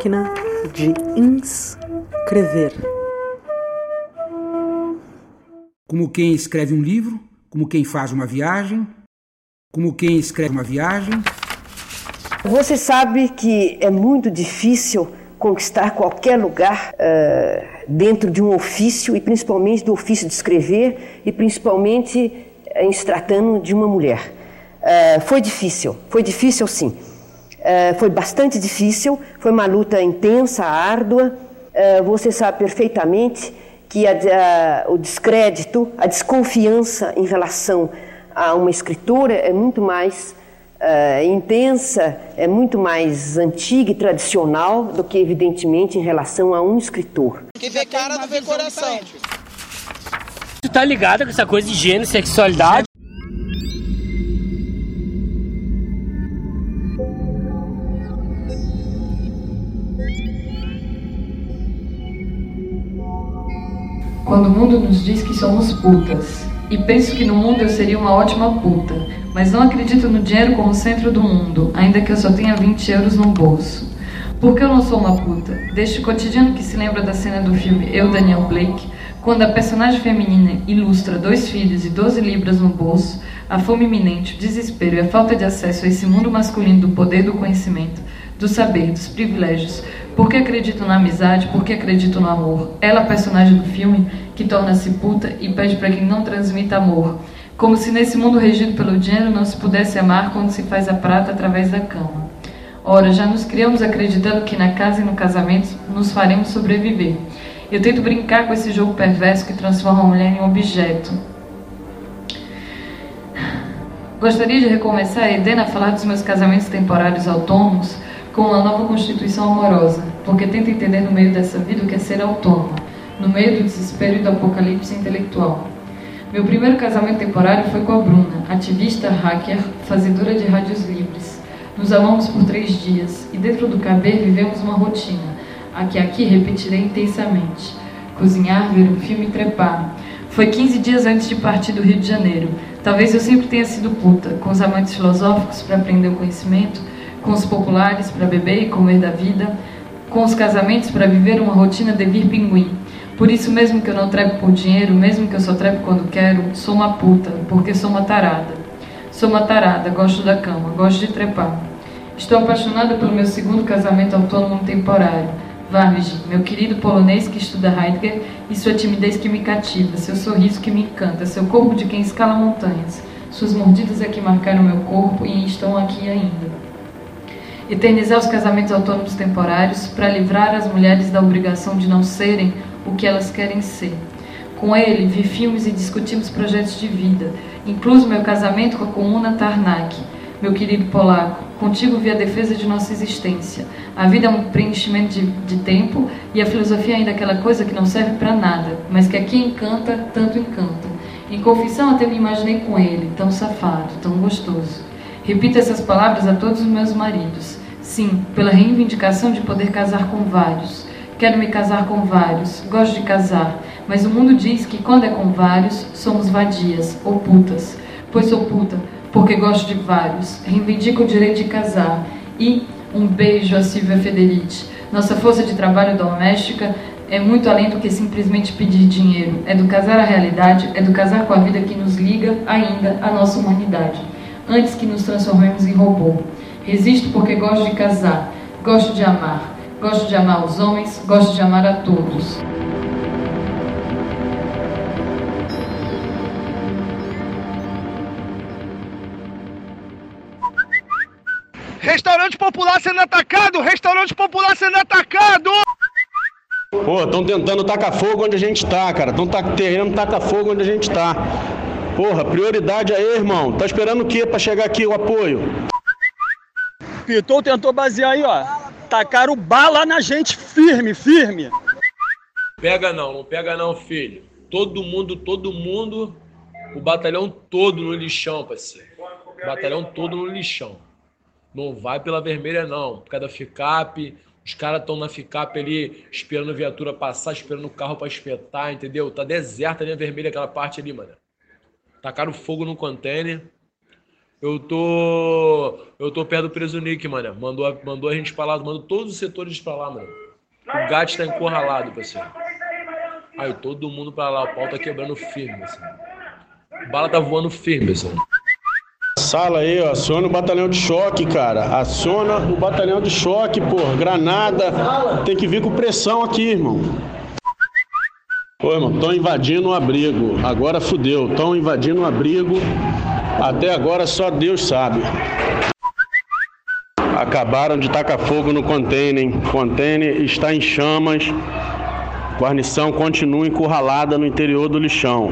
Máquina de inscrever. Como quem escreve um livro, como quem faz uma viagem, como quem escreve uma viagem. Você sabe que é muito difícil conquistar qualquer lugar uh, dentro de um ofício, e principalmente do ofício de escrever, e principalmente em se tratando de uma mulher. Uh, foi difícil, foi difícil sim. Uh, foi bastante difícil, foi uma luta intensa, árdua. você sabe perfeitamente que a, a, o descrédito, a desconfiança em relação a uma escritora é muito mais uh, intensa, é muito mais antiga e tradicional do que, evidentemente, em relação a um escritor. Que vê cara não vê coração. Tu tá ligado com essa coisa de gênero, sexualidade? Quando o mundo nos diz que somos putas, e penso que no mundo eu seria uma ótima puta, mas não acredito no dinheiro como centro do mundo, ainda que eu só tenha 20 euros no bolso. Porque eu não sou uma puta? Deste cotidiano que se lembra da cena do filme Eu, Daniel Blake, quando a personagem feminina ilustra dois filhos e 12 libras no bolso, a fome iminente, o desespero e a falta de acesso a esse mundo masculino do poder do conhecimento, do saber, dos privilégios. Porque acredito na amizade, porque acredito no amor. Ela, a personagem do filme, que torna-se puta e pede para que não transmita amor. Como se nesse mundo regido pelo dinheiro não se pudesse amar quando se faz a prata através da cama. Ora, já nos criamos acreditando que na casa e no casamento nos faremos sobreviver. Eu tento brincar com esse jogo perverso que transforma a mulher em um objeto. Gostaria de recomeçar, Edena, a falar dos meus casamentos temporários autônomos com uma nova constituição amorosa, porque tento entender no meio dessa vida o que é ser autônoma, no meio do desespero e do apocalipse intelectual. Meu primeiro casamento temporário foi com a Bruna, ativista, hacker, fazedora de rádios livres. Nos amamos por três dias e dentro do caber vivemos uma rotina, a que aqui repetirei intensamente. Cozinhar, ver um filme e trepar. Foi 15 dias antes de partir do Rio de Janeiro. Talvez eu sempre tenha sido puta, com os amantes filosóficos para aprender o conhecimento, com os populares para beber e comer da vida, com os casamentos para viver uma rotina de vir pinguim por isso mesmo que eu não trepo por dinheiro, mesmo que eu só trepo quando quero, sou uma puta, porque sou uma tarada. Sou uma tarada, gosto da cama, gosto de trepar. Estou apaixonada pelo meu segundo casamento autônomo temporário. Varvig, meu querido polonês que estuda Heidegger e sua timidez que me cativa, seu sorriso que me encanta, seu corpo de quem escala montanhas. Suas mordidas é que marcaram meu corpo e estão aqui ainda. Eternizar os casamentos autônomos temporários para livrar as mulheres da obrigação de não serem o que elas querem ser. Com ele, vi filmes e discutimos projetos de vida, incluso meu casamento com a comuna Tarnak. Meu querido polaco, contigo vi a defesa de nossa existência. A vida é um preenchimento de, de tempo e a filosofia é ainda aquela coisa que não serve para nada, mas que aqui encanta, tanto encanta. Em confissão até me imaginei com ele, tão safado, tão gostoso. Repito essas palavras a todos os meus maridos. Sim, pela reivindicação de poder casar com vários Quero me casar com vários, gosto de casar, mas o mundo diz que quando é com vários, somos vadias ou putas. Pois sou puta, porque gosto de vários. Reivindico o direito de casar. E um beijo a Silvia Federici. Nossa força de trabalho doméstica é muito além do que simplesmente pedir dinheiro. É do casar a realidade, é do casar com a vida que nos liga ainda à nossa humanidade, antes que nos transformemos em robô. Resisto porque gosto de casar, gosto de amar. Gosto de amar os homens, gosto de amar a todos. Restaurante popular sendo atacado! Restaurante popular sendo atacado! Pô, estão tentando tacar fogo onde a gente tá, cara. Estão tá, querendo tacar fogo onde a gente tá. Porra, prioridade aí, irmão. Tá esperando o quê pra chegar aqui o apoio? Pitou tentou basear aí, ó. Tacaram bala na gente, firme, firme. Pega não, não pega não, filho. Todo mundo, todo mundo, o batalhão todo no lixão, parceiro. O batalhão todo no lixão. Não vai pela vermelha, não. Por causa da FICAP, os caras estão na FICAP ali, esperando a viatura passar, esperando o carro para espetar, entendeu? Tá deserta a linha vermelha, aquela parte ali, mano. Tacaram fogo no container. Eu tô. Eu tô perto do preso Nick, mano. Mandou, mandou a gente pra lá, mandou todos os setores pra lá, mano. O gato tá encurralado, parceiro. Aí todo mundo pra lá, o pau tá quebrando firme, assim. Bala tá voando firme, assim. Sala aí, ó. Aciona o batalhão de choque, cara. Aciona o batalhão de choque, pô. Granada. Tem que vir com pressão aqui, irmão. Ô, irmão, estão invadindo o abrigo. Agora fudeu. Estão invadindo o abrigo. Até agora só Deus sabe. Acabaram de tacar fogo no container. Container está em chamas. Guarnição continua encurralada no interior do lixão.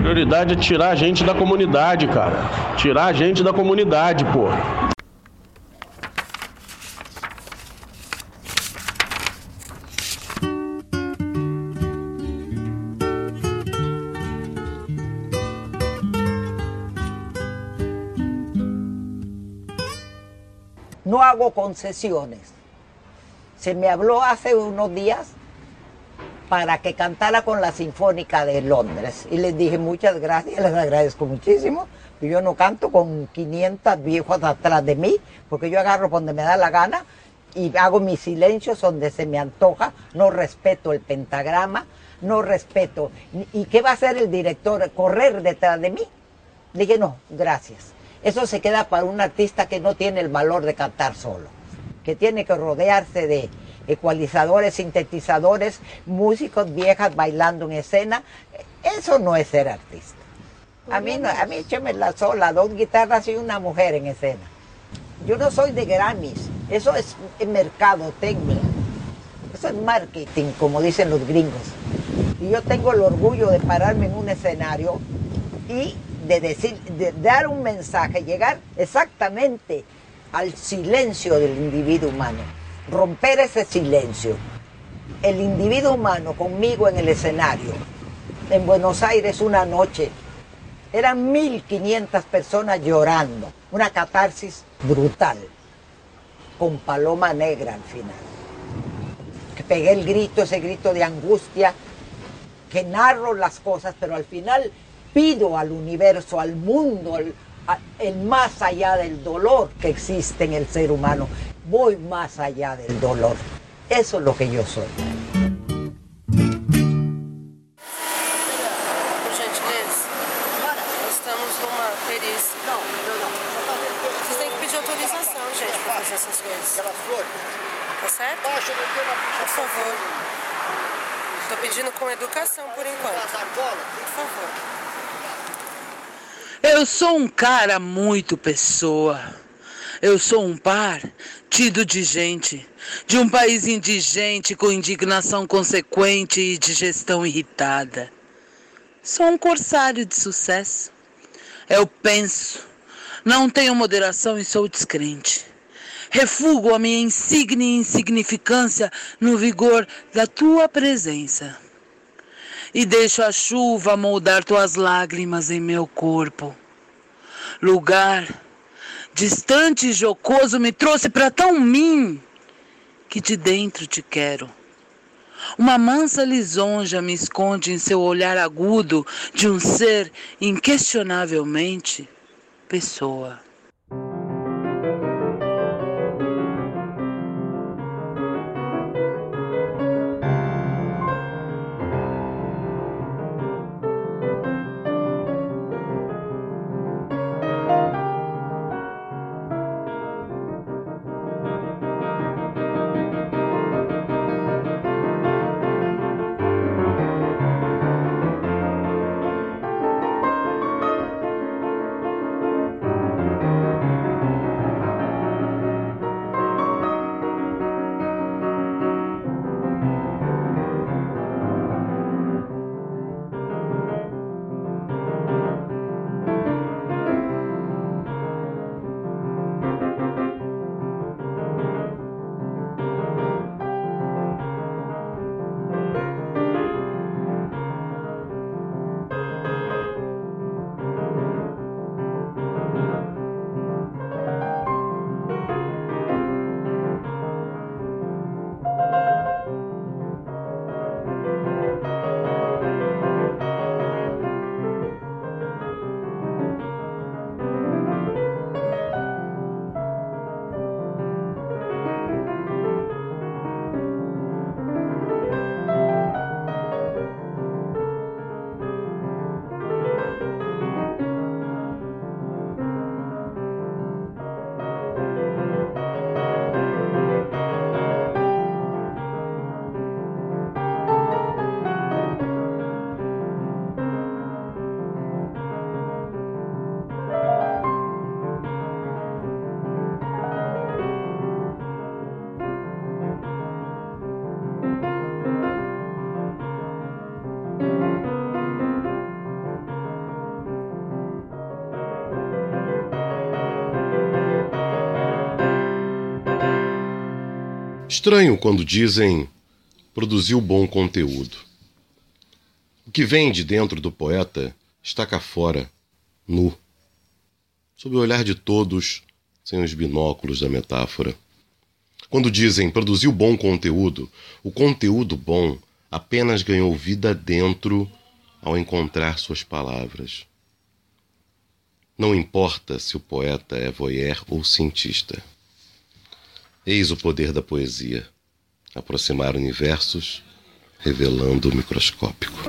Prioridade é tirar a gente da comunidade, cara. Tirar a gente da comunidade, pô. Concesiones. Se me habló hace unos días para que cantara con la Sinfónica de Londres. Y les dije muchas gracias, les agradezco muchísimo. Yo no canto con 500 viejos atrás de mí, porque yo agarro donde me da la gana y hago mis silencios donde se me antoja, no respeto el pentagrama, no respeto. ¿Y qué va a hacer el director? ¿Correr detrás de mí? Dije, no, gracias. Eso se queda para un artista que no tiene el valor de cantar solo, que tiene que rodearse de ecualizadores, sintetizadores, músicos viejas bailando en escena. Eso no es ser artista. A mí, no, a mí écheme la sola, dos guitarras y una mujer en escena. Yo no soy de Grammys, eso es mercado técnico, eso es marketing, como dicen los gringos. Y yo tengo el orgullo de pararme en un escenario y de decir, de dar un mensaje, llegar exactamente al silencio del individuo humano, romper ese silencio. El individuo humano conmigo en el escenario, en Buenos Aires una noche, eran 1.500 personas llorando, una catarsis brutal, con paloma negra al final. Pegué el grito, ese grito de angustia, que narro las cosas, pero al final pido al universo, al mundo, al, el más allá del dolor que existe en el ser humano. Voy más allá del dolor. Eso es lo que yo soy. Por gentileza, estamos numa perícia. Não, não, não. Vocês têm que pedir autorização, gente, pra fazer essas coisas. Tá certo? Por favor. Tô pedindo com educação por enquanto. Por favor. Eu sou um cara muito pessoa. Eu sou um par tido de gente, de um país indigente com indignação consequente e de gestão irritada. Sou um corsário de sucesso. Eu penso, não tenho moderação e sou descrente. Refugo a minha insígnia insignificância no vigor da tua presença. E deixo a chuva moldar tuas lágrimas em meu corpo. Lugar distante e jocoso me trouxe para tão mim que de dentro te quero. Uma mansa lisonja me esconde em seu olhar agudo de um ser inquestionavelmente pessoa. Estranho quando dizem produziu bom conteúdo. O que vem de dentro do poeta está cá fora, nu, sob o olhar de todos, sem os binóculos da metáfora. Quando dizem produziu bom conteúdo, o conteúdo bom apenas ganhou vida dentro ao encontrar suas palavras. Não importa se o poeta é voyeur ou cientista. Eis o poder da poesia: aproximar universos, revelando o microscópico.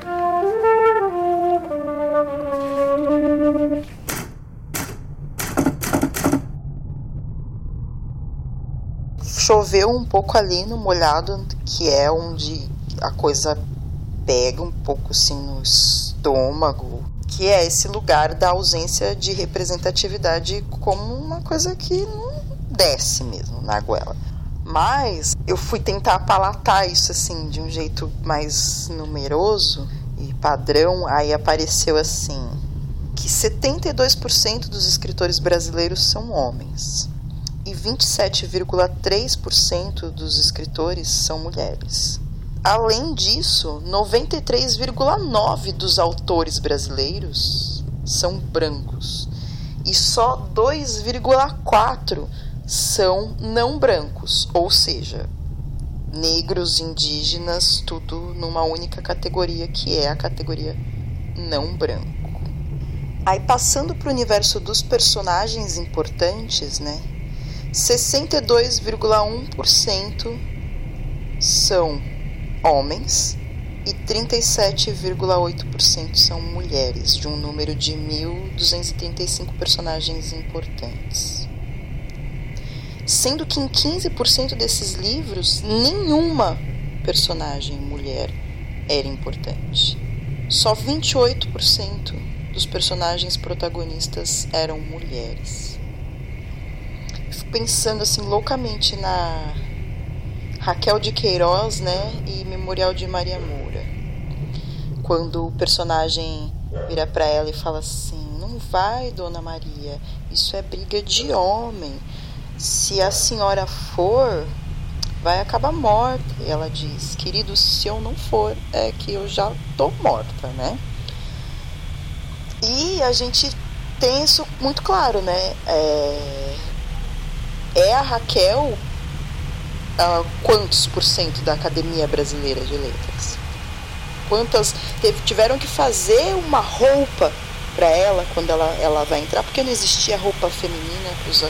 Choveu um pouco ali no molhado, que é onde a coisa pega um pouco assim no estômago, que é esse lugar da ausência de representatividade como uma coisa que não desce mesmo na goela. Mas eu fui tentar apalatar isso assim de um jeito mais numeroso e padrão, aí apareceu assim que 72% dos escritores brasileiros são homens e 27,3% dos escritores são mulheres. Além disso, 93,9% dos autores brasileiros são brancos e só 2,4% são não brancos, ou seja, negros, indígenas, tudo numa única categoria que é a categoria não branco. Aí passando para o universo dos personagens importantes, né? 62,1% são homens e 37,8% são mulheres, de um número de 1.235 personagens importantes. Sendo que em 15% desses livros, nenhuma personagem mulher era importante. Só 28% dos personagens protagonistas eram mulheres. Fico pensando assim loucamente na Raquel de Queiroz, né, e Memorial de Maria Moura. Quando o personagem vira para ela e fala assim: "Não vai, dona Maria, isso é briga de homem. Se a senhora for, vai acabar morta". E ela diz: "Querido, se eu não for, é que eu já tô morta, né?" E a gente tem isso muito claro, né? É, é a Raquel uh, quantos por cento da Academia Brasileira de Letras? Quantas teve, tiveram que fazer uma roupa para ela quando ela, ela vai entrar, porque não existia roupa feminina para os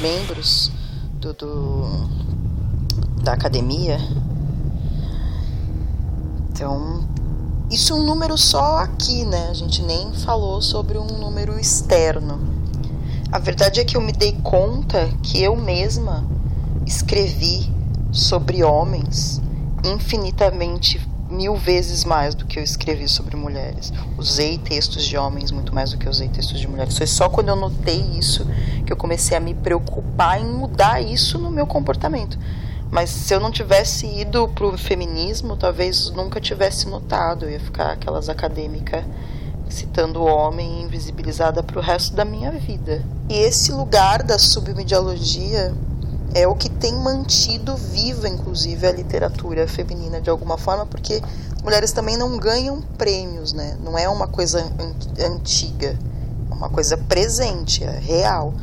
membros do, do, da academia. Então, isso é um número só aqui, né? A gente nem falou sobre um número externo. A verdade é que eu me dei conta que eu mesma escrevi sobre homens infinitamente mil vezes mais do que eu escrevi sobre mulheres. Usei textos de homens muito mais do que usei textos de mulheres. Foi só quando eu notei isso que eu comecei a me preocupar em mudar isso no meu comportamento. Mas se eu não tivesse ido pro feminismo, talvez nunca tivesse notado. Eu ia ficar aquelas acadêmicas citando o homem invisibilizada para o resto da minha vida. E esse lugar da submediologia é o que tem mantido viva, inclusive, a literatura feminina de alguma forma, porque mulheres também não ganham prêmios, né? Não é uma coisa antiga, é uma coisa presente, é real.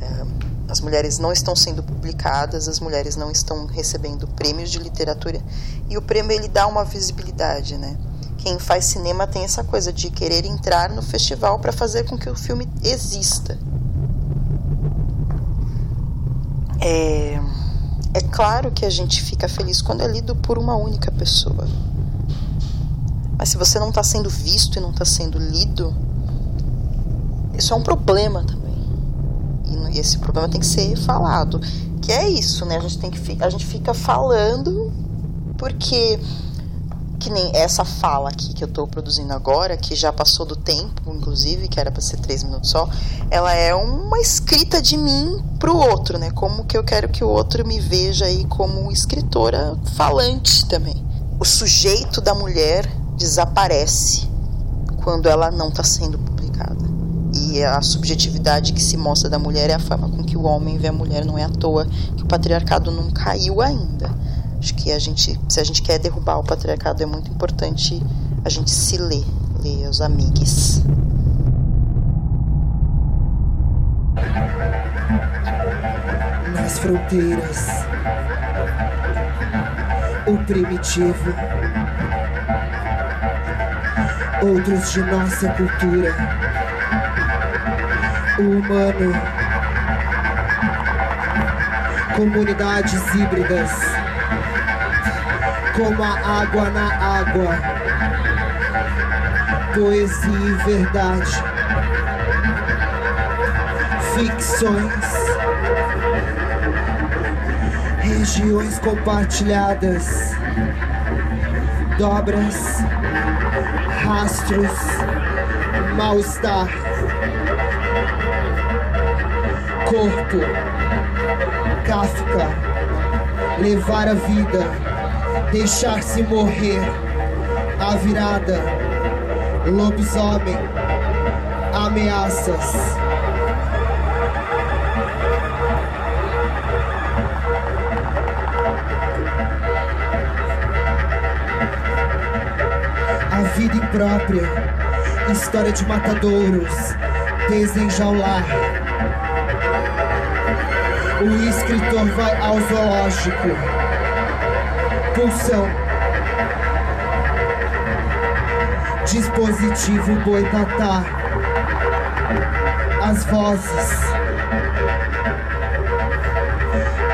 É, as mulheres não estão sendo publicadas, as mulheres não estão recebendo prêmios de literatura e o prêmio ele dá uma visibilidade, né? Quem faz cinema tem essa coisa de querer entrar no festival para fazer com que o filme exista. É, é claro que a gente fica feliz quando é lido por uma única pessoa. Mas se você não está sendo visto e não está sendo lido, isso é um problema também. E esse problema tem que ser falado. Que é isso, né? A gente, tem que, a gente fica falando porque que nem essa fala aqui que eu estou produzindo agora, que já passou do tempo, inclusive, que era para ser três minutos só, ela é uma escrita de mim para o outro, né? Como que eu quero que o outro me veja aí como escritora falante também. O sujeito da mulher desaparece quando ela não está sendo publicada. E a subjetividade que se mostra da mulher é a forma com que o homem vê a mulher. Não é à toa que o patriarcado não caiu ainda. Acho que a gente, se a gente quer derrubar o patriarcado, é muito importante a gente se ler, ler os amigos. Nas fronteiras, o primitivo, outros de nossa cultura, o humano, comunidades híbridas, como a água na água, poesia e verdade, ficções, regiões compartilhadas, dobras, rastros, mal-estar, corpo, Kafka, levar a vida, deixar-se morrer, a virada, lobisomem, ameaças. A vida imprópria, história de matadouros, desenjaular. O escritor vai ao zoológico. Pulsão. Dispositivo boitatá. As vozes.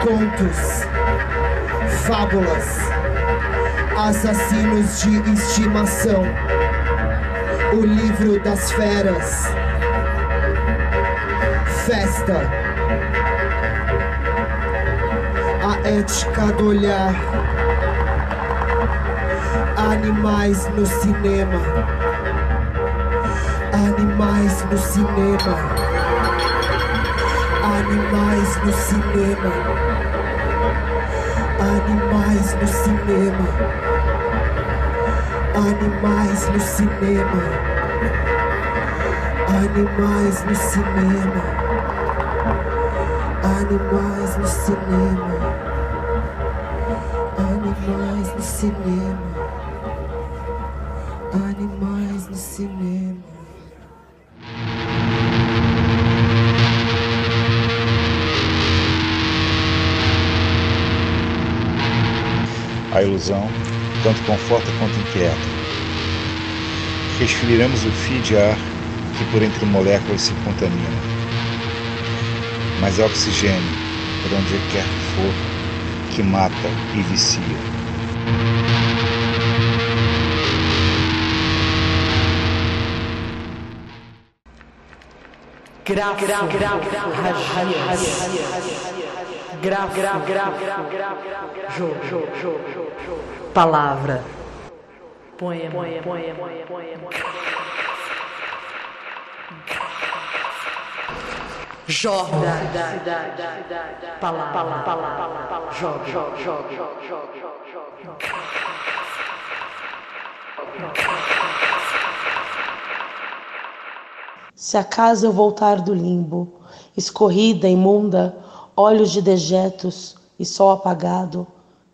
Contos. Fábulas. Assassinos de estimação. O livro das feras. Festa. A ética do olhar. Animais no cinema. Animais no cinema. Animais no cinema. Animais no cinema. Animais no cinema. Animais no cinema. Animais no cinema. Animais no cinema. Animais no cinema. A ilusão tanto conforta quanto inquieta. Respiramos o fio de ar que por entre moléculas se contamina. Mas é oxigênio, por onde quer que for, que mata e vicia. Grafo, grafo, grafo, grafo, grafo, grafo, palavra, poema, poema, poema, poema. Jorda, palavra, palavra, palavra, joga, joga, joga, joga, joga, joga. Se acaso eu voltar do limbo, escorrida, imunda, olhos de dejetos e sol apagado,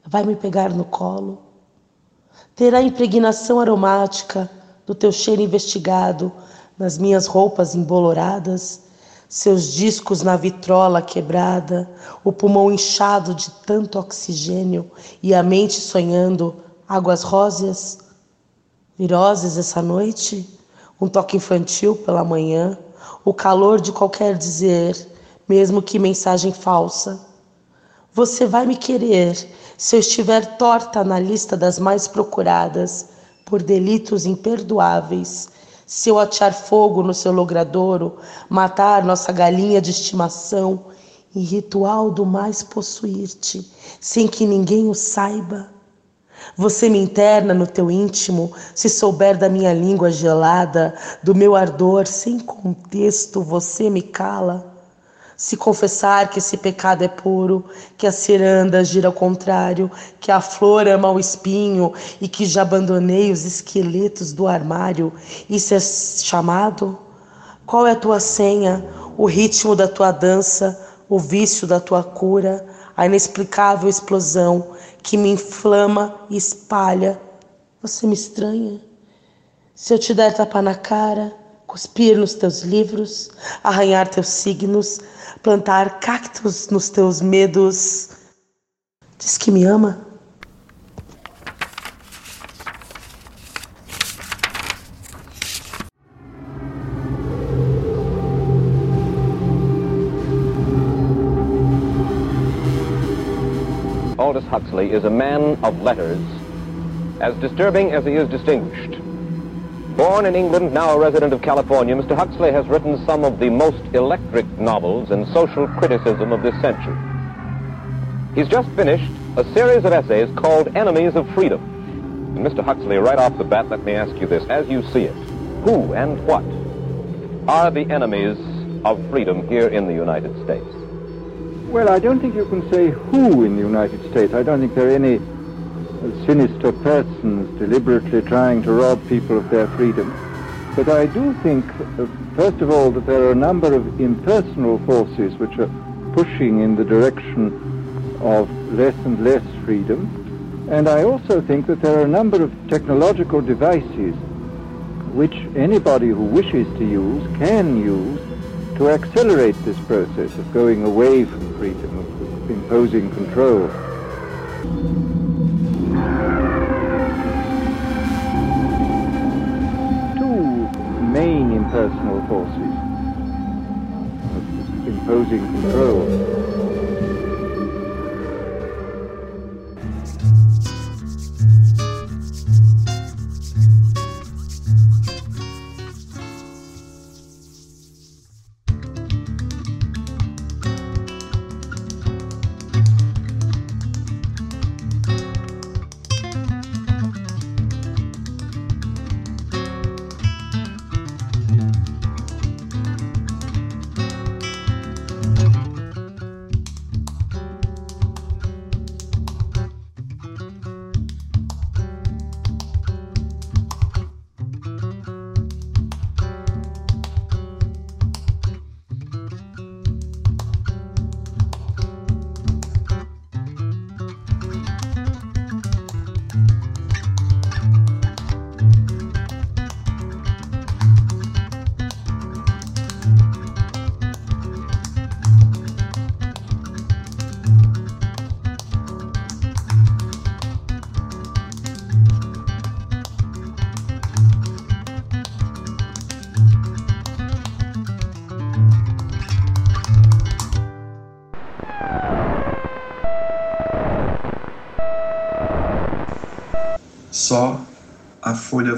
vai me pegar no colo? Terá impregnação aromática do teu cheiro investigado nas minhas roupas emboloradas, seus discos na vitrola quebrada, o pulmão inchado de tanto oxigênio e a mente sonhando águas róseas? Viroses essa noite? Um toque infantil pela manhã, o calor de qualquer dizer, mesmo que mensagem falsa. Você vai me querer se eu estiver torta na lista das mais procuradas por delitos imperdoáveis. Se eu atear fogo no seu logradouro, matar nossa galinha de estimação, em ritual do mais possuir-te, sem que ninguém o saiba. Você me interna no teu íntimo, se souber da minha língua gelada, do meu ardor sem contexto, você me cala. Se confessar que esse pecado é puro, que a ciranda gira ao contrário, que a flor ama o espinho e que já abandonei os esqueletos do armário, isso é chamado? Qual é a tua senha, o ritmo da tua dança, o vício da tua cura, a inexplicável explosão que me inflama e espalha? Você me estranha? Se eu te der tapa na cara, cuspir nos teus livros, arranhar teus signos, plantar cactos nos teus medos, diz que me ama? Is a man of letters, as disturbing as he is distinguished. Born in England, now a resident of California, Mr. Huxley has written some of the most electric novels and social criticism of this century. He's just finished a series of essays called Enemies of Freedom. And Mr. Huxley, right off the bat, let me ask you this. As you see it, who and what are the enemies of freedom here in the United States? Well, I don't think you can say who in the United States. I don't think there are any sinister persons deliberately trying to rob people of their freedom. But I do think, uh, first of all, that there are a number of impersonal forces which are pushing in the direction of less and less freedom. And I also think that there are a number of technological devices which anybody who wishes to use can use to accelerate this process of going away from freedom, of imposing control. Two main impersonal forces of imposing control.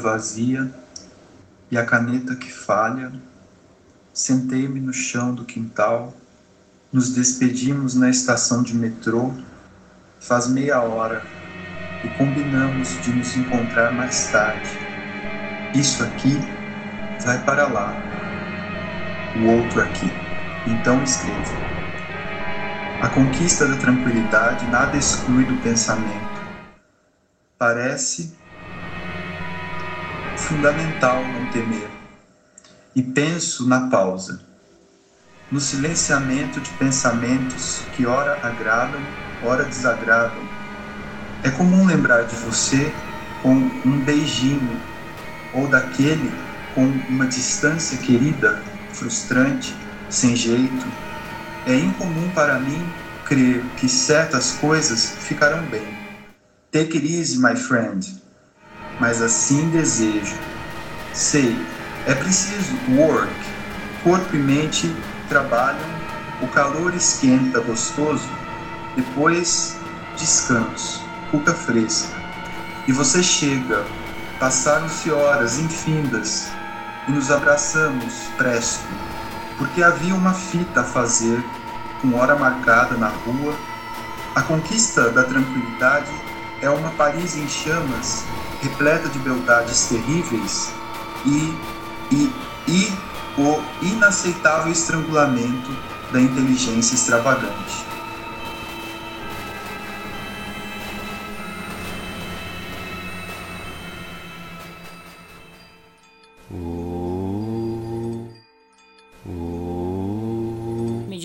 Vazia e a caneta que falha. Sentei-me no chão do quintal. Nos despedimos na estação de metrô. Faz meia hora e combinamos de nos encontrar mais tarde. Isso aqui vai para lá, o outro aqui. Então escreva. A conquista da tranquilidade nada exclui do pensamento parece fundamental não temer. E penso na pausa, no silenciamento de pensamentos que ora agradam, ora desagradam. É comum lembrar de você com um beijinho ou daquele com uma distância querida, frustrante, sem jeito. É incomum para mim crer que certas coisas ficarão bem Take it easy, my friend. Mas assim desejo. Sei, é preciso work. Corpo e mente trabalham, o calor esquenta gostoso, depois descanso, cuca fresca. E você chega, passaram-se horas infindas e nos abraçamos presto, porque havia uma fita a fazer, com hora marcada na rua, a conquista da tranquilidade é uma Paris em chamas, repleta de beldades terríveis e, e, e o inaceitável estrangulamento da inteligência extravagante.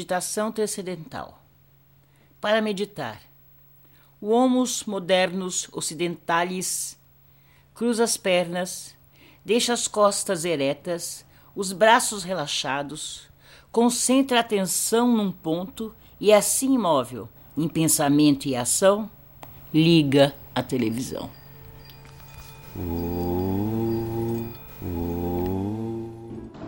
meditação transcendental. Para meditar, o homus modernus occidentalis cruza as pernas, deixa as costas eretas, os braços relaxados, concentra a atenção num ponto e assim imóvel, em pensamento e ação, liga a televisão.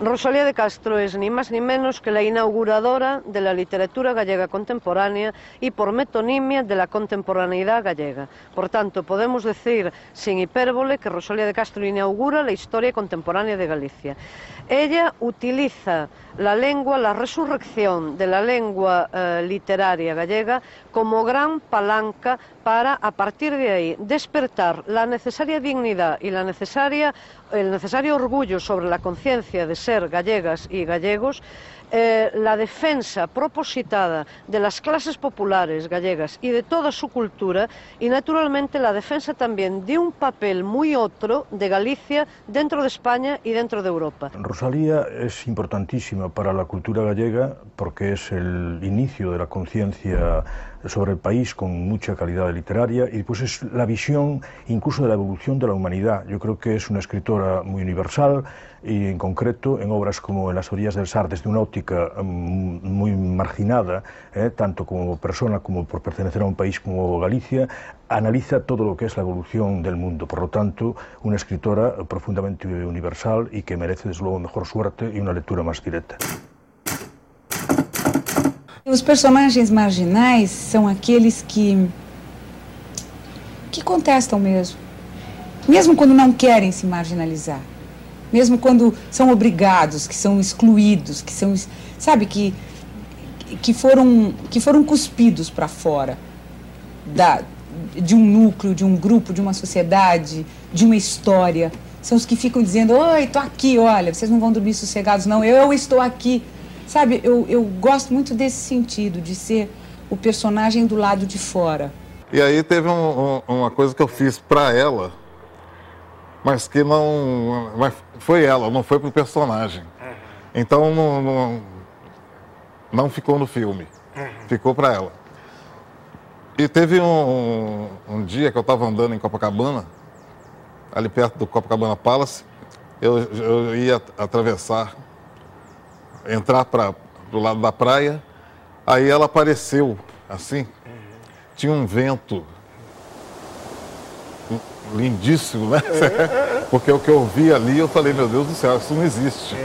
Rosalía de Castro es ni más ni menos que la inauguradora de la literatura gallega contemporánea y por metonimia de la contemporaneidad gallega. Por tanto, podemos decir sin hipérbole que Rosalía de Castro inaugura la historia contemporánea de Galicia. Ella utiliza la lengua, la resurrección de la lengua eh, literaria gallega como gran palanca para, a partir de ahí, despertar la necesaria dignidad y el necesario orgullo sobre la conciencia de ser gallegas y gallegos eh, la defensa propositada de las clases populares gallegas y de toda su cultura y naturalmente la defensa también de un papel muy otro de Galicia dentro de España y dentro de Europa. Rosalía es importantísima para la cultura gallega porque es el inicio de la conciencia sobre el país con mucha calidad literaria y pues es la visión incluso de la evolución de la humanidad. Yo creo que es una escritora muy universal y en concreto en obras como En las orillas del Sar, desde una óptica mm, muy marginada, eh, tanto como persona como por pertenecer a un país como Galicia, analiza todo lo que es la evolución del mundo. Por lo tanto, una escritora profundamente universal y que merece desde luego mejor suerte y una lectura más directa. Os personagens marginais são aqueles que que contestam mesmo, mesmo quando não querem se marginalizar, mesmo quando são obrigados, que são excluídos, que são, sabe, que que foram que foram cuspidos para fora da de um núcleo, de um grupo, de uma sociedade, de uma história. São os que ficam dizendo: "Oi, tô aqui, olha, vocês não vão dormir sossegados não, eu estou aqui". Sabe, eu, eu gosto muito desse sentido, de ser o personagem do lado de fora. E aí teve um, um, uma coisa que eu fiz para ela, mas que não. Mas foi ela, não foi pro personagem. Então não, não, não ficou no filme. Ficou para ela. E teve um, um, dia que eu estava andando em Copacabana, ali perto do Copacabana Palace, eu, eu ia atravessar entrar para o lado da praia. Aí ela apareceu assim. Tinha um vento lindíssimo, né? Porque o que eu vi ali, eu falei, meu Deus do céu, isso não existe.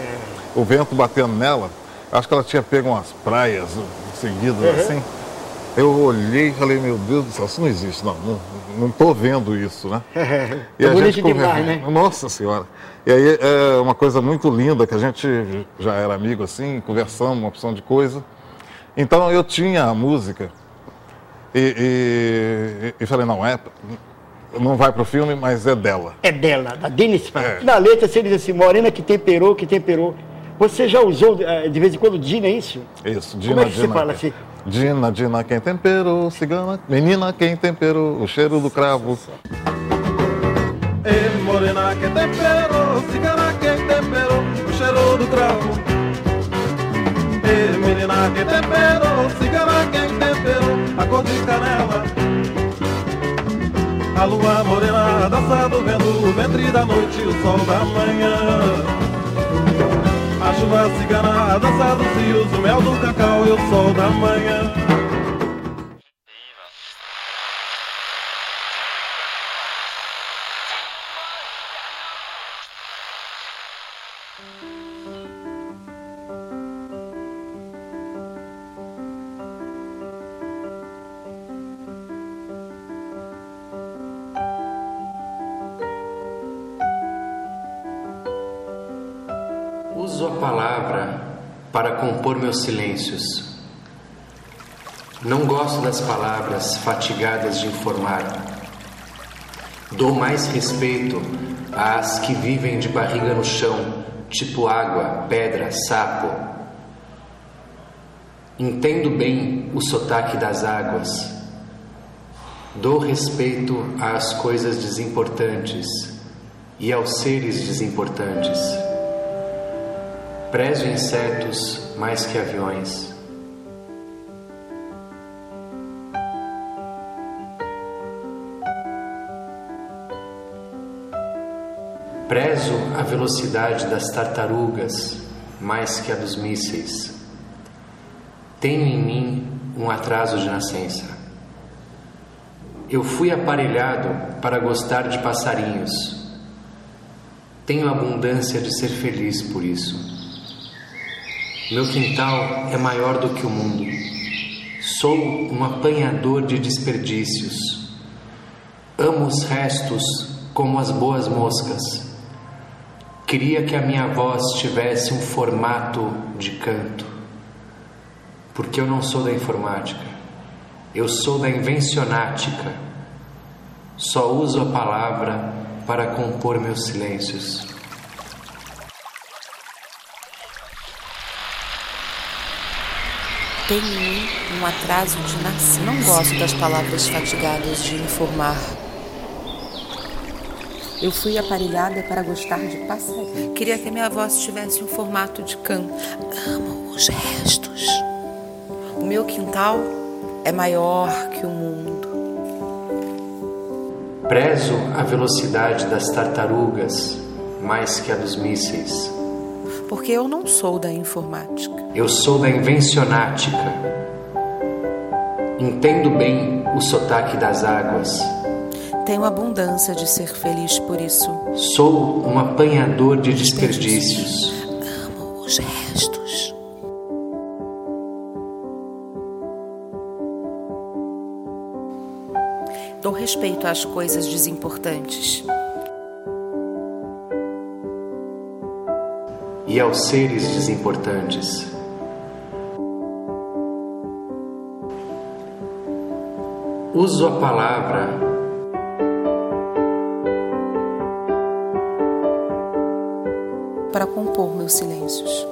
O vento batendo nela, acho que ela tinha pego umas praias seguidas uhum. assim. Eu olhei e falei, meu Deus do céu, isso não existe, não, não estou vendo isso, né? E é a gente demais, né? Nossa Senhora. E aí é uma coisa muito linda, que a gente já era amigo assim, conversamos uma opção de coisa. Então eu tinha a música e, e, e falei, não, é, não vai para o filme, mas é dela. É dela, da Dennis é. Na letra você diz assim, morena que temperou, que temperou. Você já usou eh, de vez em quando Dina, é isso? Isso, Dina. Como é que Dina, você fala assim? Dina, Dina, quem temperou, cigana, menina, quem temperou, o cheiro do cravo. E morena que temperou, cigana quem temperou, o cheiro do cravo. E menina que temperou, cigana quem temperou, a cor de canela. A lua morena dançando, vendo o ventre da noite, o sol da manhã. A chuva cigana dança dos rios, o mel do cacau e o sol da manhã. Meus silêncios. Não gosto das palavras fatigadas de informar. Dou mais respeito às que vivem de barriga no chão, tipo água, pedra, sapo. Entendo bem o sotaque das águas. Dou respeito às coisas desimportantes e aos seres desimportantes. Prezo insetos mais que aviões. Prezo a velocidade das tartarugas mais que a dos mísseis. Tenho em mim um atraso de nascença. Eu fui aparelhado para gostar de passarinhos. Tenho abundância de ser feliz por isso. Meu quintal é maior do que o mundo. Sou um apanhador de desperdícios. Amo os restos como as boas moscas. Queria que a minha voz tivesse um formato de canto. Porque eu não sou da informática. Eu sou da invencionática. Só uso a palavra para compor meus silêncios. Tenho um atraso de nascer. Não gosto das palavras fatigadas de informar. Eu fui aparelhada para gostar de passarinho. Queria que minha voz tivesse um formato de canto. Amo os restos. O meu quintal é maior que o mundo. Prezo a velocidade das tartarugas mais que a dos mísseis. Porque eu não sou da informática. Eu sou da invencionática. Entendo bem o sotaque das águas. Tenho abundância de ser feliz por isso. Sou um apanhador de desperdícios. Amo os restos. Dou respeito às coisas desimportantes. E aos seres desimportantes. Uso a palavra para compor meus silêncios.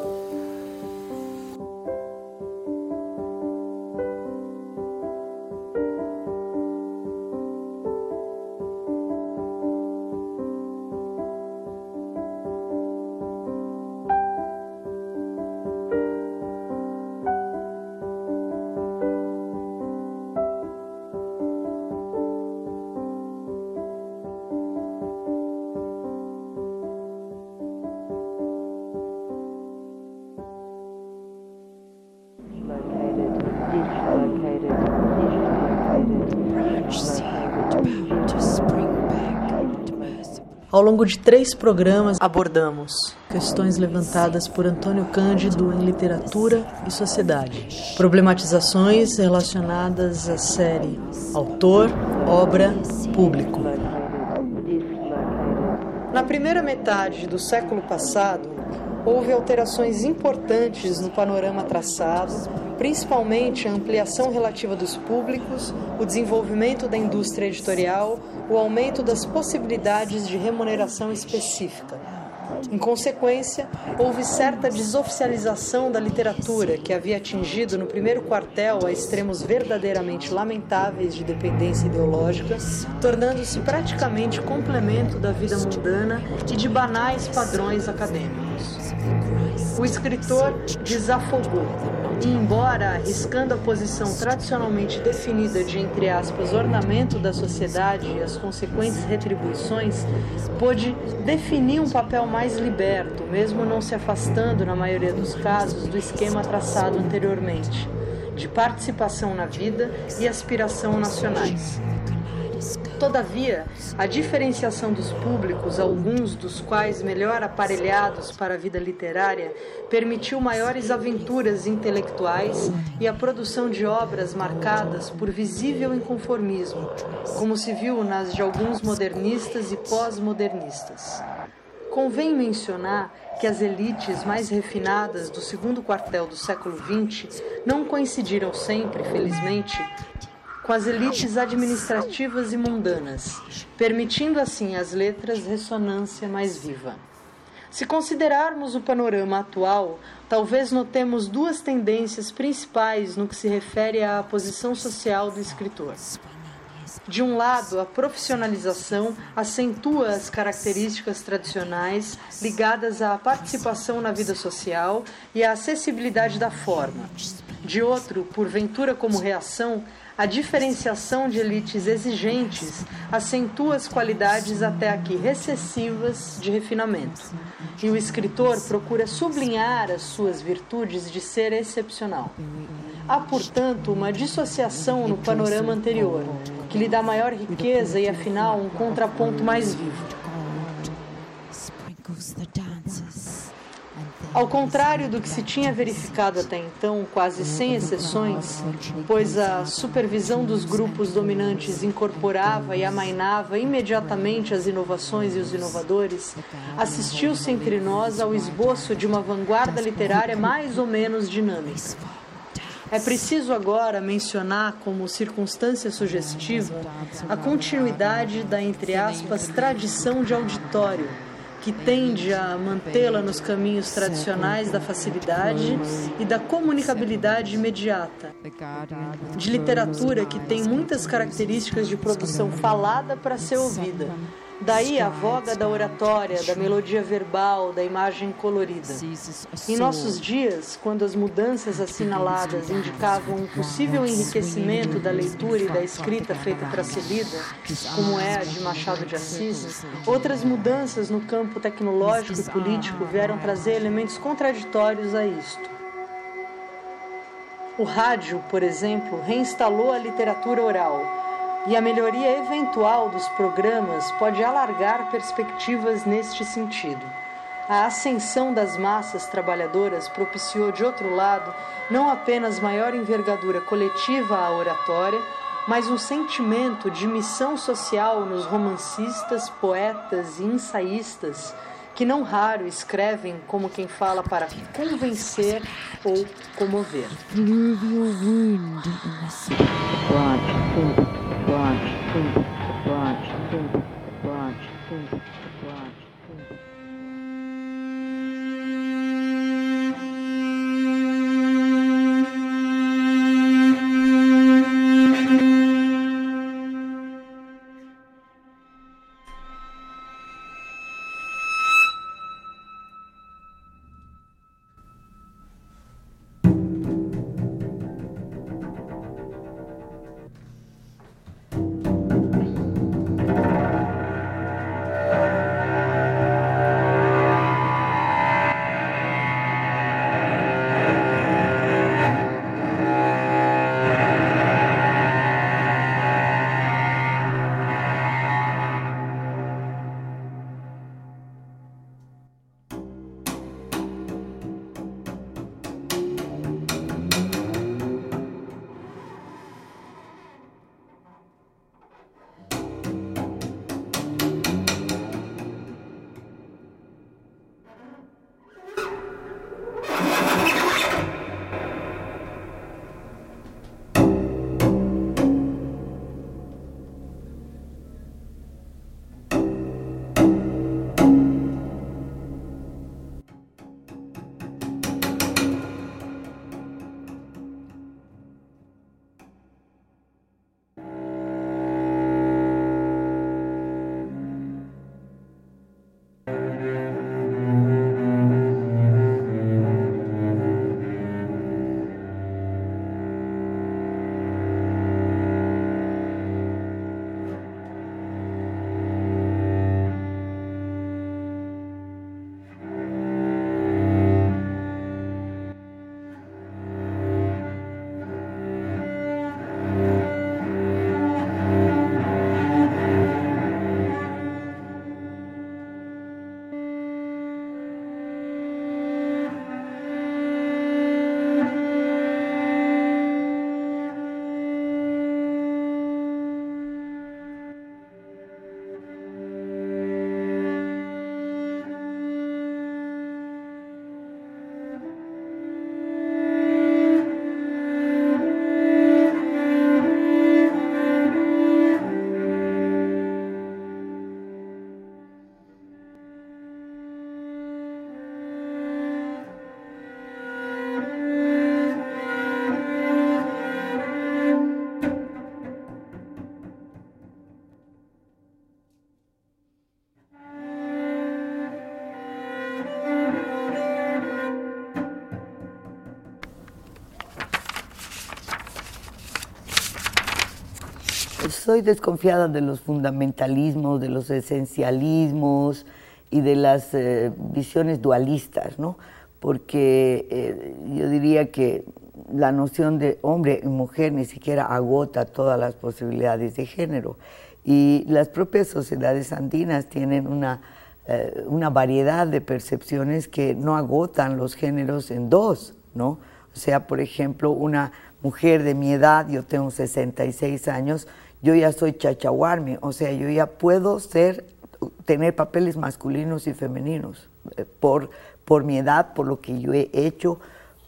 Ao longo de três programas, abordamos questões levantadas por Antônio Cândido em literatura e sociedade, problematizações relacionadas à série autor, obra, público. Na primeira metade do século passado, houve alterações importantes no panorama traçado, principalmente a ampliação relativa dos públicos, o desenvolvimento da indústria editorial, o aumento das possibilidades de remuneração específica. Em consequência, houve certa desoficialização da literatura, que havia atingido no primeiro quartel a extremos verdadeiramente lamentáveis de dependência ideológica, tornando-se praticamente complemento da vida mundana e de banais padrões acadêmicos. O escritor desafogou, e embora arriscando a posição tradicionalmente definida de, entre aspas, ornamento da sociedade e as consequentes retribuições, pôde definir um papel mais liberto, mesmo não se afastando, na maioria dos casos, do esquema traçado anteriormente, de participação na vida e aspiração nacionais. Todavia, a diferenciação dos públicos, alguns dos quais melhor aparelhados para a vida literária, permitiu maiores aventuras intelectuais e a produção de obras marcadas por visível inconformismo, como se viu nas de alguns modernistas e pós-modernistas. Convém mencionar que as elites mais refinadas do segundo quartel do século XX não coincidiram sempre, felizmente, com as elites administrativas e mundanas, permitindo assim às letras ressonância mais viva. Se considerarmos o panorama atual, talvez notemos duas tendências principais no que se refere à posição social do escritor. De um lado, a profissionalização acentua as características tradicionais ligadas à participação na vida social e à acessibilidade da forma, De outro, porventura como reação, a diferenciação de elites exigentes acentua as qualidades até aqui recessivas de refinamento. E o escritor procura sublinhar as suas virtudes de ser excepcional. Há, portanto, uma dissociação no panorama anterior, que lhe dá maior riqueza e, afinal, um contraponto mais vivo. Ao contrário do que se tinha verificado até então, quase sem exceções, pois a supervisão dos grupos dominantes incorporava e amainava imediatamente as inovações e os inovadores, assistiu-se entre nós ao esboço de uma vanguarda literária mais ou menos dinâmica. É preciso agora mencionar como circunstância sugestiva a continuidade da, entre aspas, tradição de auditório que tende a mantê-la nos caminhos tradicionais da facilidade e da comunicabilidade imediata, de literatura que tem muitas características de produção falada para ser ouvida Daí a voga da oratória, da melodia verbal, da imagem colorida. Em nossos dias, quando as mudanças assinaladas indicavam um possível enriquecimento da leitura e da escrita feita para ser lida, como é a de Machado de Assis, outras mudanças no campo tecnológico e político vieram trazer elementos contraditórios a isto. O rádio, por exemplo, reinstalou a literatura oral e a melhoria eventual dos programas pode alargar perspectivas neste sentido. A ascensão das massas trabalhadoras propiciou, de outro lado, não apenas maior envergadura coletiva à oratória, mas um sentimento de missão social nos romancistas, poetas e ensaístas que não raro escrevem como quem fala para convencer ou comover. branch soy desconfiada de los fundamentalismos, de los esencialismos y de las eh, visiones dualistas, ¿no? Porque eh, yo diría que la noción de hombre y mujer ni siquiera agota todas las posibilidades de género. Y las propias sociedades andinas tienen una, eh, una variedad de percepciones que no agotan los géneros en dos, ¿no? O sea, por ejemplo, una mujer de mi edad, yo tengo 66 años, yo ya soy chachahuarme, o sea, yo ya puedo ser, tener papeles masculinos y femeninos eh, por, por mi edad, por lo que yo he hecho,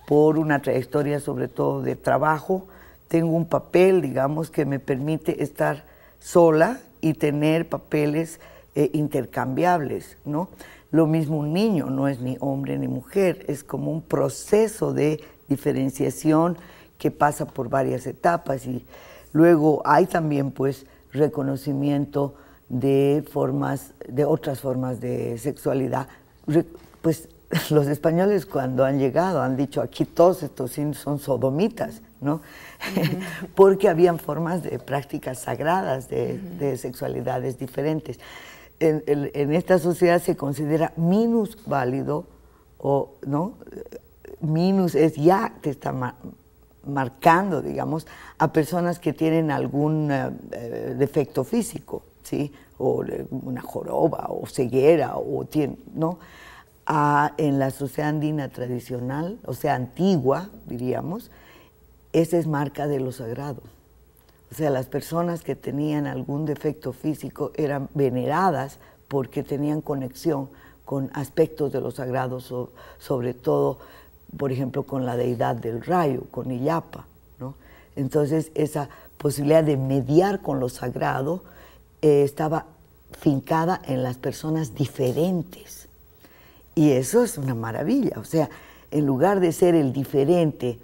por una trayectoria sobre todo de trabajo. Tengo un papel, digamos, que me permite estar sola y tener papeles eh, intercambiables, ¿no? Lo mismo un niño, no es ni hombre ni mujer, es como un proceso de diferenciación que pasa por varias etapas y luego hay también pues reconocimiento de formas, de otras formas de sexualidad. pues los españoles cuando han llegado han dicho aquí todos estos son sodomitas, ¿no? Porque habían formas de prácticas sagradas de, sexualidades diferentes. En, esta sociedad se considera minusválido o no minus es ya te está marcando, digamos, a personas que tienen algún eh, eh, defecto físico, ¿sí? O una joroba, o ceguera, o tiene, ¿no? en la sociedad andina tradicional, o sea, antigua, diríamos, esa es marca de lo sagrado. O sea, las personas que tenían algún defecto físico eran veneradas porque tenían conexión con aspectos de lo sagrado, sobre todo por ejemplo, con la deidad del rayo, con Illapa. ¿no? Entonces, esa posibilidad de mediar con lo sagrado eh, estaba fincada en las personas diferentes. Y eso es una maravilla. O sea, en lugar de ser el diferente,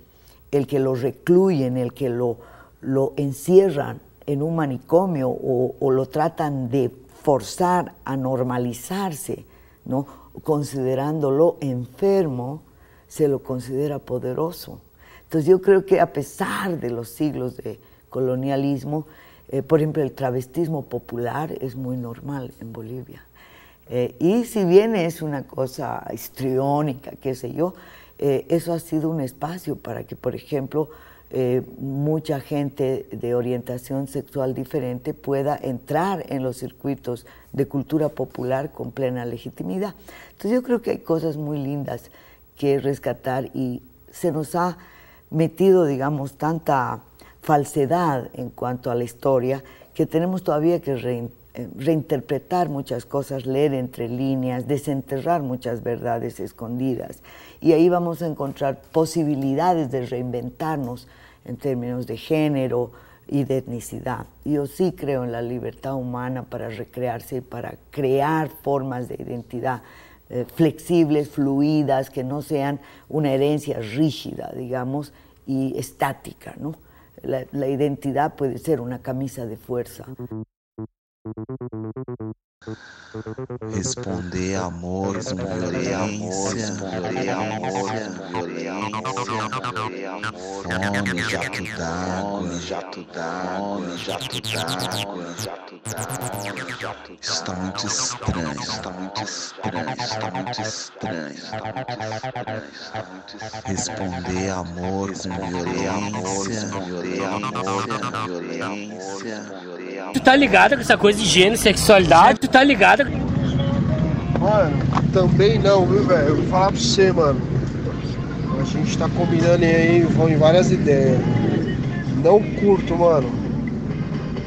el que lo recluyen, el que lo, lo encierran en un manicomio o, o, lo tratan de forzar a normalizarse, ¿no? considerándolo enfermo, se lo considera poderoso. Entonces yo creo que a pesar de los siglos de colonialismo, eh, por ejemplo, el travestismo popular es muy normal en Bolivia. Eh, y si bien es una cosa histriónica, qué sé yo, eh, eso ha sido un espacio para que, por ejemplo, mucha gente de orientación sexual diferente pueda entrar en los circuitos de cultura popular con plena legitimidad. Entonces yo creo que hay cosas muy lindas que rescatar y se nos ha metido, digamos, tanta falsedad en cuanto a la historia que tenemos todavía que eh, reinterpretar muchas cosas, leer entre líneas, desenterrar muchas verdades escondidas. Y ahí vamos a encontrar posibilidades de reinventarnos en términos de género y de etnicidad. Yo sí creo en la libertad humana para recrearse y para crear formas de identidad eh, flexibles, fluidas, que no sean una herencia rígida, digamos, y estática. ¿no? La, la identidad puede ser una camisa de fuerza. Responder amor, responder amor, responder amor, fome, jato d'água, jato d'água, jato d'água, jato d'água. Está muito estranho, está muito estranho, está muito estranho, está muito estranho. Responder amor com violência, violência, violência. Tu tá ligado com essa coisa de gênero, sexualidade? Tá ligado? Mano, também não, viu, velho? Eu vou falar pra você, mano. A gente tá combinando aí, vão em várias ideias. Não curto, mano.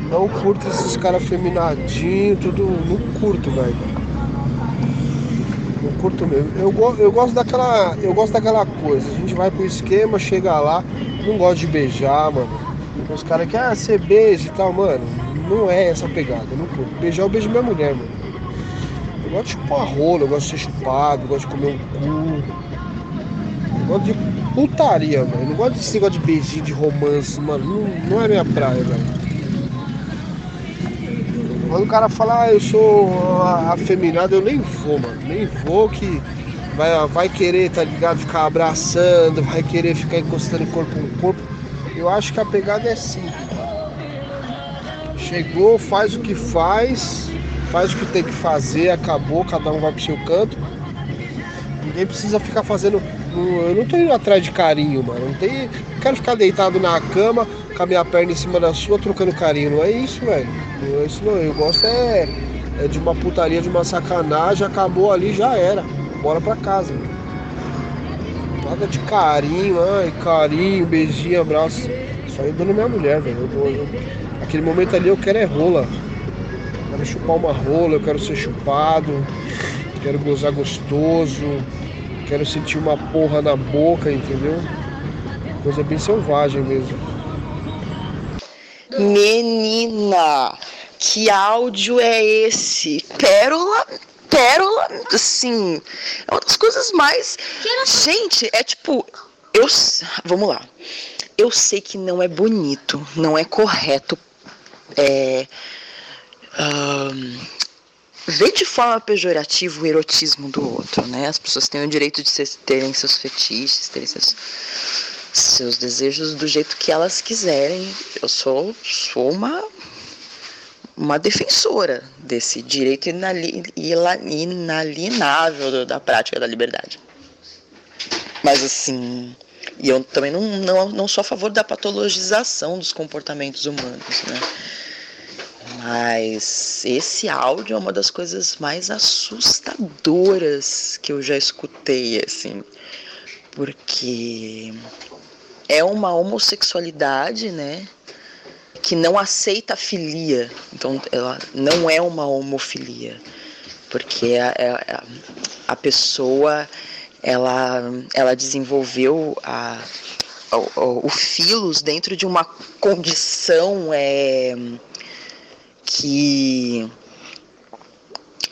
Não curto esses caras feminadinhos, tudo. Não curto, velho. Não curto mesmo. Eu, eu gosto daquela. Eu gosto daquela coisa. A gente vai pro esquema, chega lá, não gosto de beijar, mano. Os caras que, ah, você beija e tal, mano não é essa pegada. Não curto. Beijar eu beijo minha mulher, mano. Eu gosto de chupar rola, eu gosto de ser chupado, eu gosto de comer um cu. Eu gosto de putaria, mano. Eu não gosto desse negócio de beijinho, de romance, mano. Não, não é minha praia, velho. Quando o cara fala, ah, eu sou afeminado, eu nem vou, mano. Nem vou que vai, vai querer, tá ligado? Ficar abraçando, vai querer ficar encostando corpo no corpo. Eu acho que a pegada é simples Chegou, faz o que faz, faz o que tem que fazer, acabou, cada um vai pro seu canto. Ninguém precisa ficar fazendo. Eu não tô indo atrás de carinho, mano. Não tem. Quero ficar deitado na cama, com a minha perna em cima da sua, trocando carinho. Não é isso, velho. Não é isso não. Eu gosto é, é de uma putaria, de uma sacanagem, acabou ali, já era. Bora pra casa. Mano. Nada de carinho, ai, carinho, beijinho, abraço. Aí eu na minha mulher, velho. Eu, eu, aquele momento ali eu quero é rola. Eu quero chupar uma rola, eu quero ser chupado, quero gozar gostoso, quero sentir uma porra na boca, entendeu? Coisa bem selvagem mesmo. Menina, que áudio é esse? Pérola, pérola, assim, é uma das coisas mais. Gente, é tipo, eu. Vamos lá. Eu sei que não é bonito, não é correto. É. Um, ver de forma pejorativa o erotismo do outro, né? As pessoas têm o direito de ser, terem seus fetiches, terem seus, seus desejos do jeito que elas quiserem. Eu sou, sou uma uma defensora desse direito inalienável da prática da liberdade. Mas assim, e eu também não, não, não sou a favor da patologização dos comportamentos humanos, né? Mas esse áudio é uma das coisas mais assustadoras que eu já escutei, assim, porque é uma homossexualidade, né? Que não aceita filia, então ela não é uma homofilia, porque a, a, a pessoa ela, ela desenvolveu a, o, filos dentro de uma condição é, que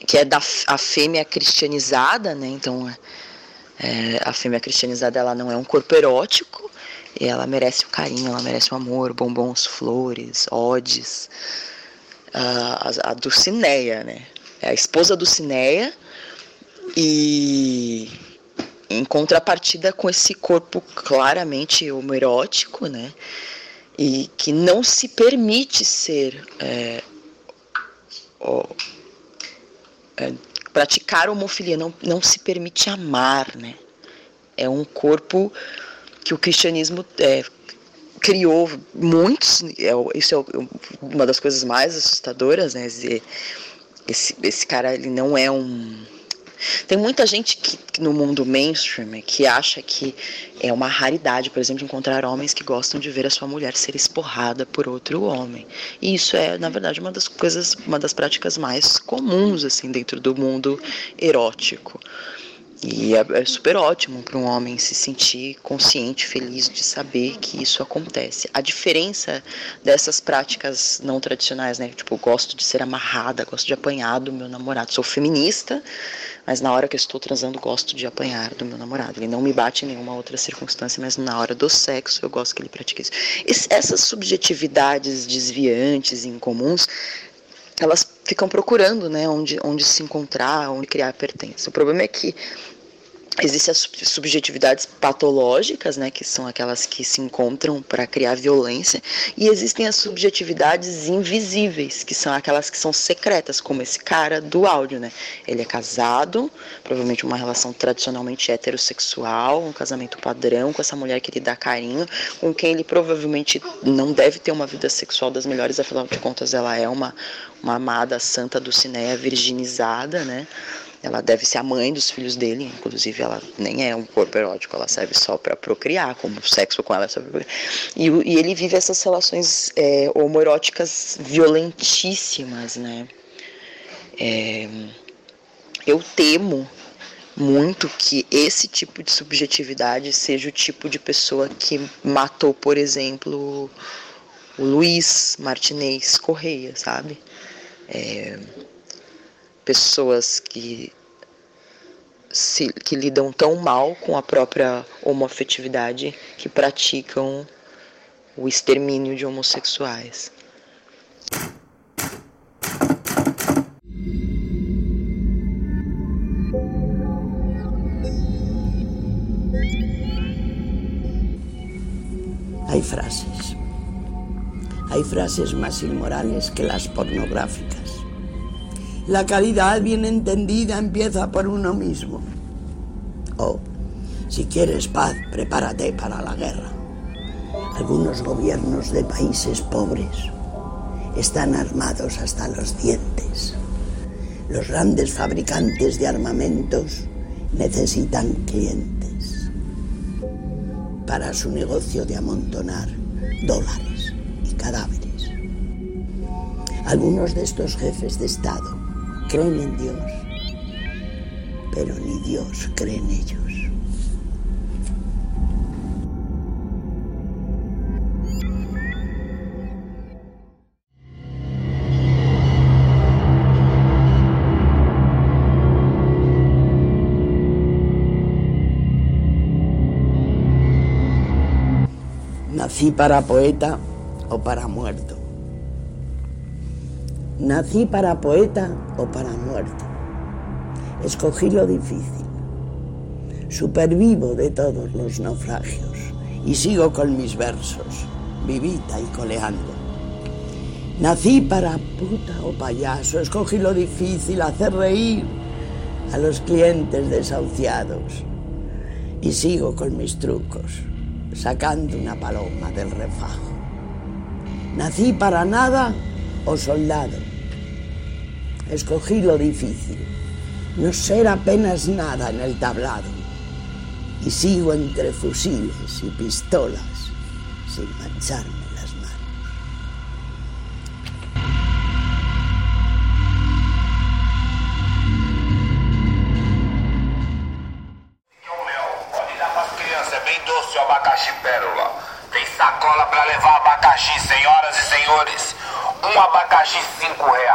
que é da a fêmea cristianizada, né? Então é, a fêmea cristianizada ela não é um corpo erótico, e ela merece o carinho, ela merece o amor, bombons, flores, odes. A, a, a Dulcineia, né? É a esposa do Cineia e em contrapartida com esse corpo claramente homoerótico, né? E que não se permite ser é, ó, é, praticar homofilia, não, não se permite amar, né? É um corpo que o cristianismo é, criou muitos, é, isso é uma das coisas mais assustadoras, né? Esse, esse cara ele não é um tem muita gente que, no mundo mainstream que acha que é uma raridade, por exemplo, encontrar homens que gostam de ver a sua mulher ser esporrada por outro homem. E isso é, na verdade, uma das coisas, uma das práticas mais comuns assim dentro do mundo erótico. E é, é super ótimo para um homem se sentir consciente, feliz de saber que isso acontece. A diferença dessas práticas não tradicionais, né? Tipo, gosto de ser amarrada, gosto de apanhar do meu namorado. Sou feminista, mas na hora que eu estou transando, gosto de apanhar do meu namorado. Ele não me bate em nenhuma outra circunstância, mas na hora do sexo eu gosto que ele pratique isso. Essas subjetividades desviantes e incomuns elas ficam procurando, né, onde, onde se encontrar, onde criar pertença. O problema é que Existem as subjetividades patológicas, né, que são aquelas que se encontram para criar violência, e existem as subjetividades invisíveis, que são aquelas que são secretas, como esse cara do áudio, né? Ele é casado, provavelmente uma relação tradicionalmente heterossexual, um casamento padrão com essa mulher que lhe dá carinho, com quem ele provavelmente não deve ter uma vida sexual das melhores, afinal de contas ela é uma, uma amada santa do cinéia virginizada, né? Ela deve ser a mãe dos filhos dele, inclusive ela nem é um corpo erótico, ela serve só para procriar, como o sexo com ela é só pra e, e ele vive essas relações é, homoeróticas violentíssimas, né? É, eu temo muito que esse tipo de subjetividade seja o tipo de pessoa que matou, por exemplo, o Luiz Martinez Correia, sabe? É, pessoas que se, que lidam tão mal com a própria homoafetividade que praticam o extermínio de homossexuais. Hay frases, hay frases más inmorales que las pornográficas. La caridad bien entendida empieza por uno mismo. O, si quieres paz, prepárate para la guerra. Algunos gobiernos de países pobres están armados hasta los dientes. Los grandes fabricantes de armamentos necesitan clientes para su negocio de amontonar dólares y cadáveres. Algunos de estos jefes de Estado creen en Dios, pero ni Dios cree en ellos. Nací para poeta o para muerto. Nací para poeta o para muerto. Escogí lo difícil. Supervivo de todos los naufragios y sigo con mis versos, vivita y coleando. Nací para puta o payaso, escogí lo difícil, hacer reír a los clientes desahuciados y sigo con mis trucos, sacando una paloma del refajo. Nací para nada o soldado. Escogí lo difícil, no ser apenas nada en el tablado. Y sigo entre fusiles y pistolas sin mancharme abacaxi pérola. Tem sacola para levar abacaxi, senhoras e senhores. Um abacaxi cinco reais.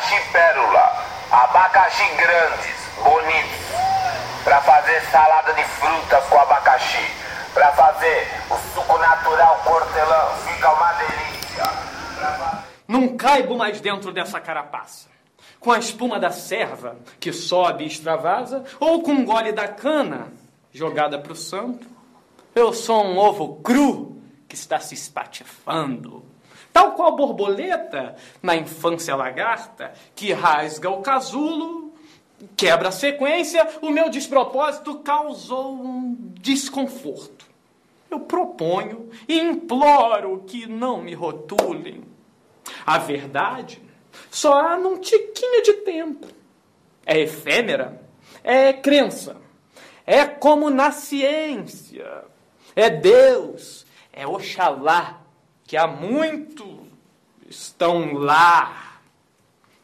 Abacaxi pérola. Abacaxi grandes, bonitos. Para fazer salada de frutas com abacaxi. Para fazer o suco natural hortelã. Fica uma delícia. Não caibo mais dentro dessa carapaça. Com a espuma da serva, que sobe e extravasa, ou com um gole da cana, jogada pro santo. Eu sou um ovo cru que está se espatifando. Tal qual borboleta, na infância lagarta, que rasga o casulo, quebra a sequência, o meu despropósito causou um desconforto. Eu proponho e imploro que não me rotulem. A verdade só há num tiquinho de tempo. É efêmera, é crença, é como na ciência, é Deus, é Oxalá, que há muito estão lá.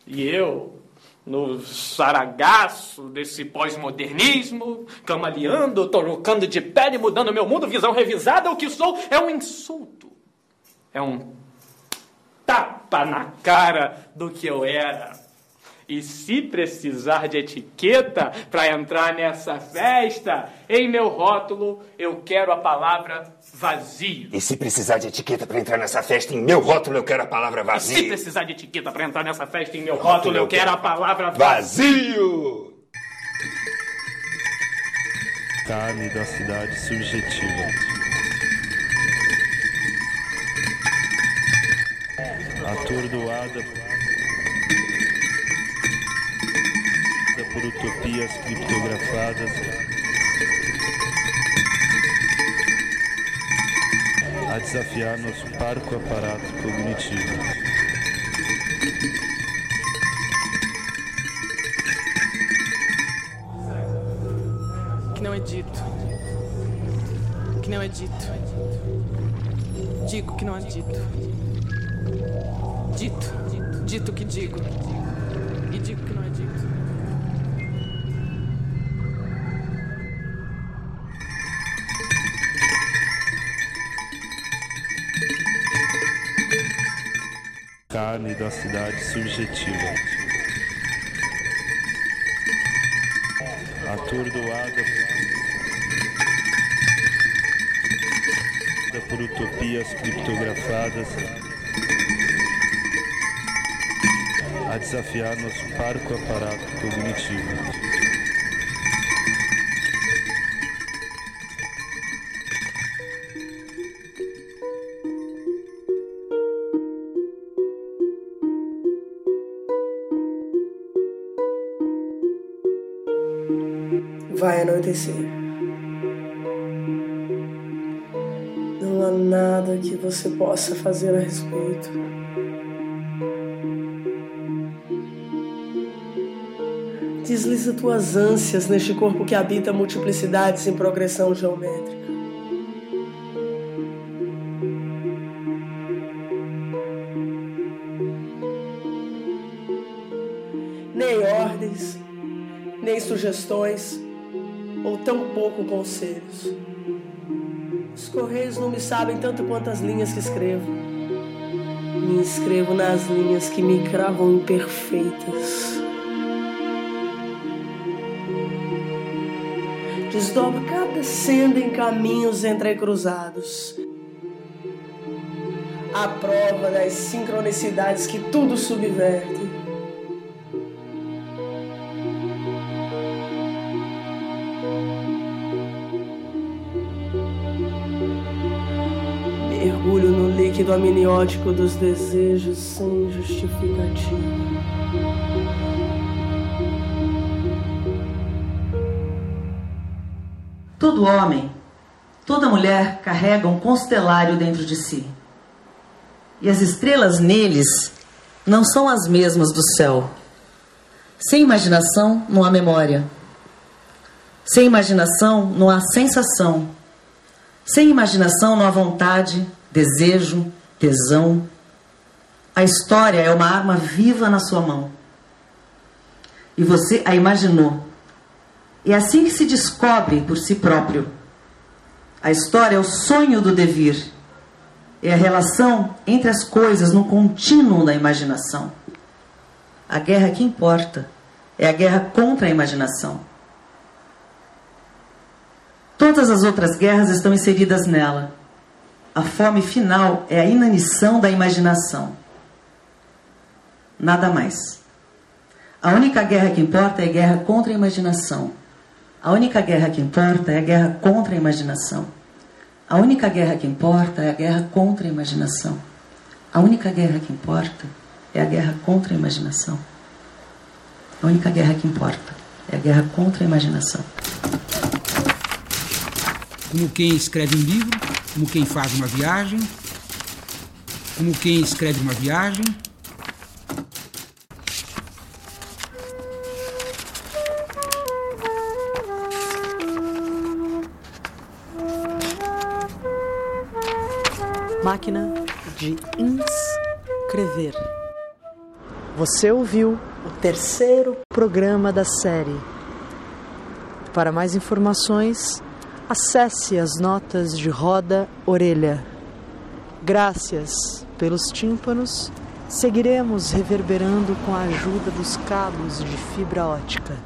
E eu, no saragaço desse pós-modernismo, camaleando, trocando de pele, mudando meu mundo, visão revisada, o que sou é um insulto. É um tapa na cara do que eu era. E se precisar de etiqueta para entrar nessa festa, em meu rótulo eu quero a palavra vazio. E se precisar de etiqueta para entrar nessa festa, em meu rótulo eu quero a palavra E se vazio. precisar de etiqueta para entrar nessa festa, em meu rótulo eu quero a palavra Vazio! Carne da cidade subjetiva. Atordoada por utopias criptografadas. A desafiar nosso parco aparato cognitivo. que não é dito. Que não é dito. Digo que não é dito. Dito. Dito que digo. e digo que não é dito. Carne da cidade subjetiva. Atordoada por utopias criptografadas a desafiar nosso parco aparato cognitivo. Vai anoitecer. Não há nada que você possa fazer a respeito. Desliza tuas ânsias neste corpo que habita multiplicidades em progressão geométrica. Nem ordens, nem sugestões, tão pouco conselhos. Os correios não me sabem tanto quanto as linhas que escrevo. Me inscrevo nas linhas que me cravam imperfeitas. Desdobro cada senda em caminhos entrecruzados. A prova das sincronicidades que tudo subverte. Líquido amniótico dos desejos sem justificativa. Todo homem, toda mulher carrega um constelário dentro de si. E as estrelas neles não são as mesmas do céu. Sem imaginação não há memória. Sem imaginação não há sensação. Sem imaginação não há vontade, desejo, tesão. A história é uma arma viva na sua mão. E você a imaginou. É assim que se descobre por si próprio. A história é o sonho do devir. É a relação entre as coisas no contínuo da imaginação. A guerra que importa é a guerra contra a imaginação. Todas as outras guerras estão inseridas nela. A fome final é a inanição da imaginação. Nada mais. A única guerra que importa é a guerra contra a imaginação. A única guerra que importa é a guerra contra a imaginação. A única guerra que importa é a guerra contra a imaginação. A única guerra que importa é a guerra contra a imaginação. A única guerra que importa é a guerra contra a imaginação. Como quem escreve um livro, como quem faz uma viagem, como quem escreve uma viagem, Máquina de inscrever. Você ouviu o terceiro programa da série. Para mais informações, acesse as notas de roda orelha. Graças pelos tímpanos, seguiremos reverberando com a ajuda dos cabos de fibra ótica.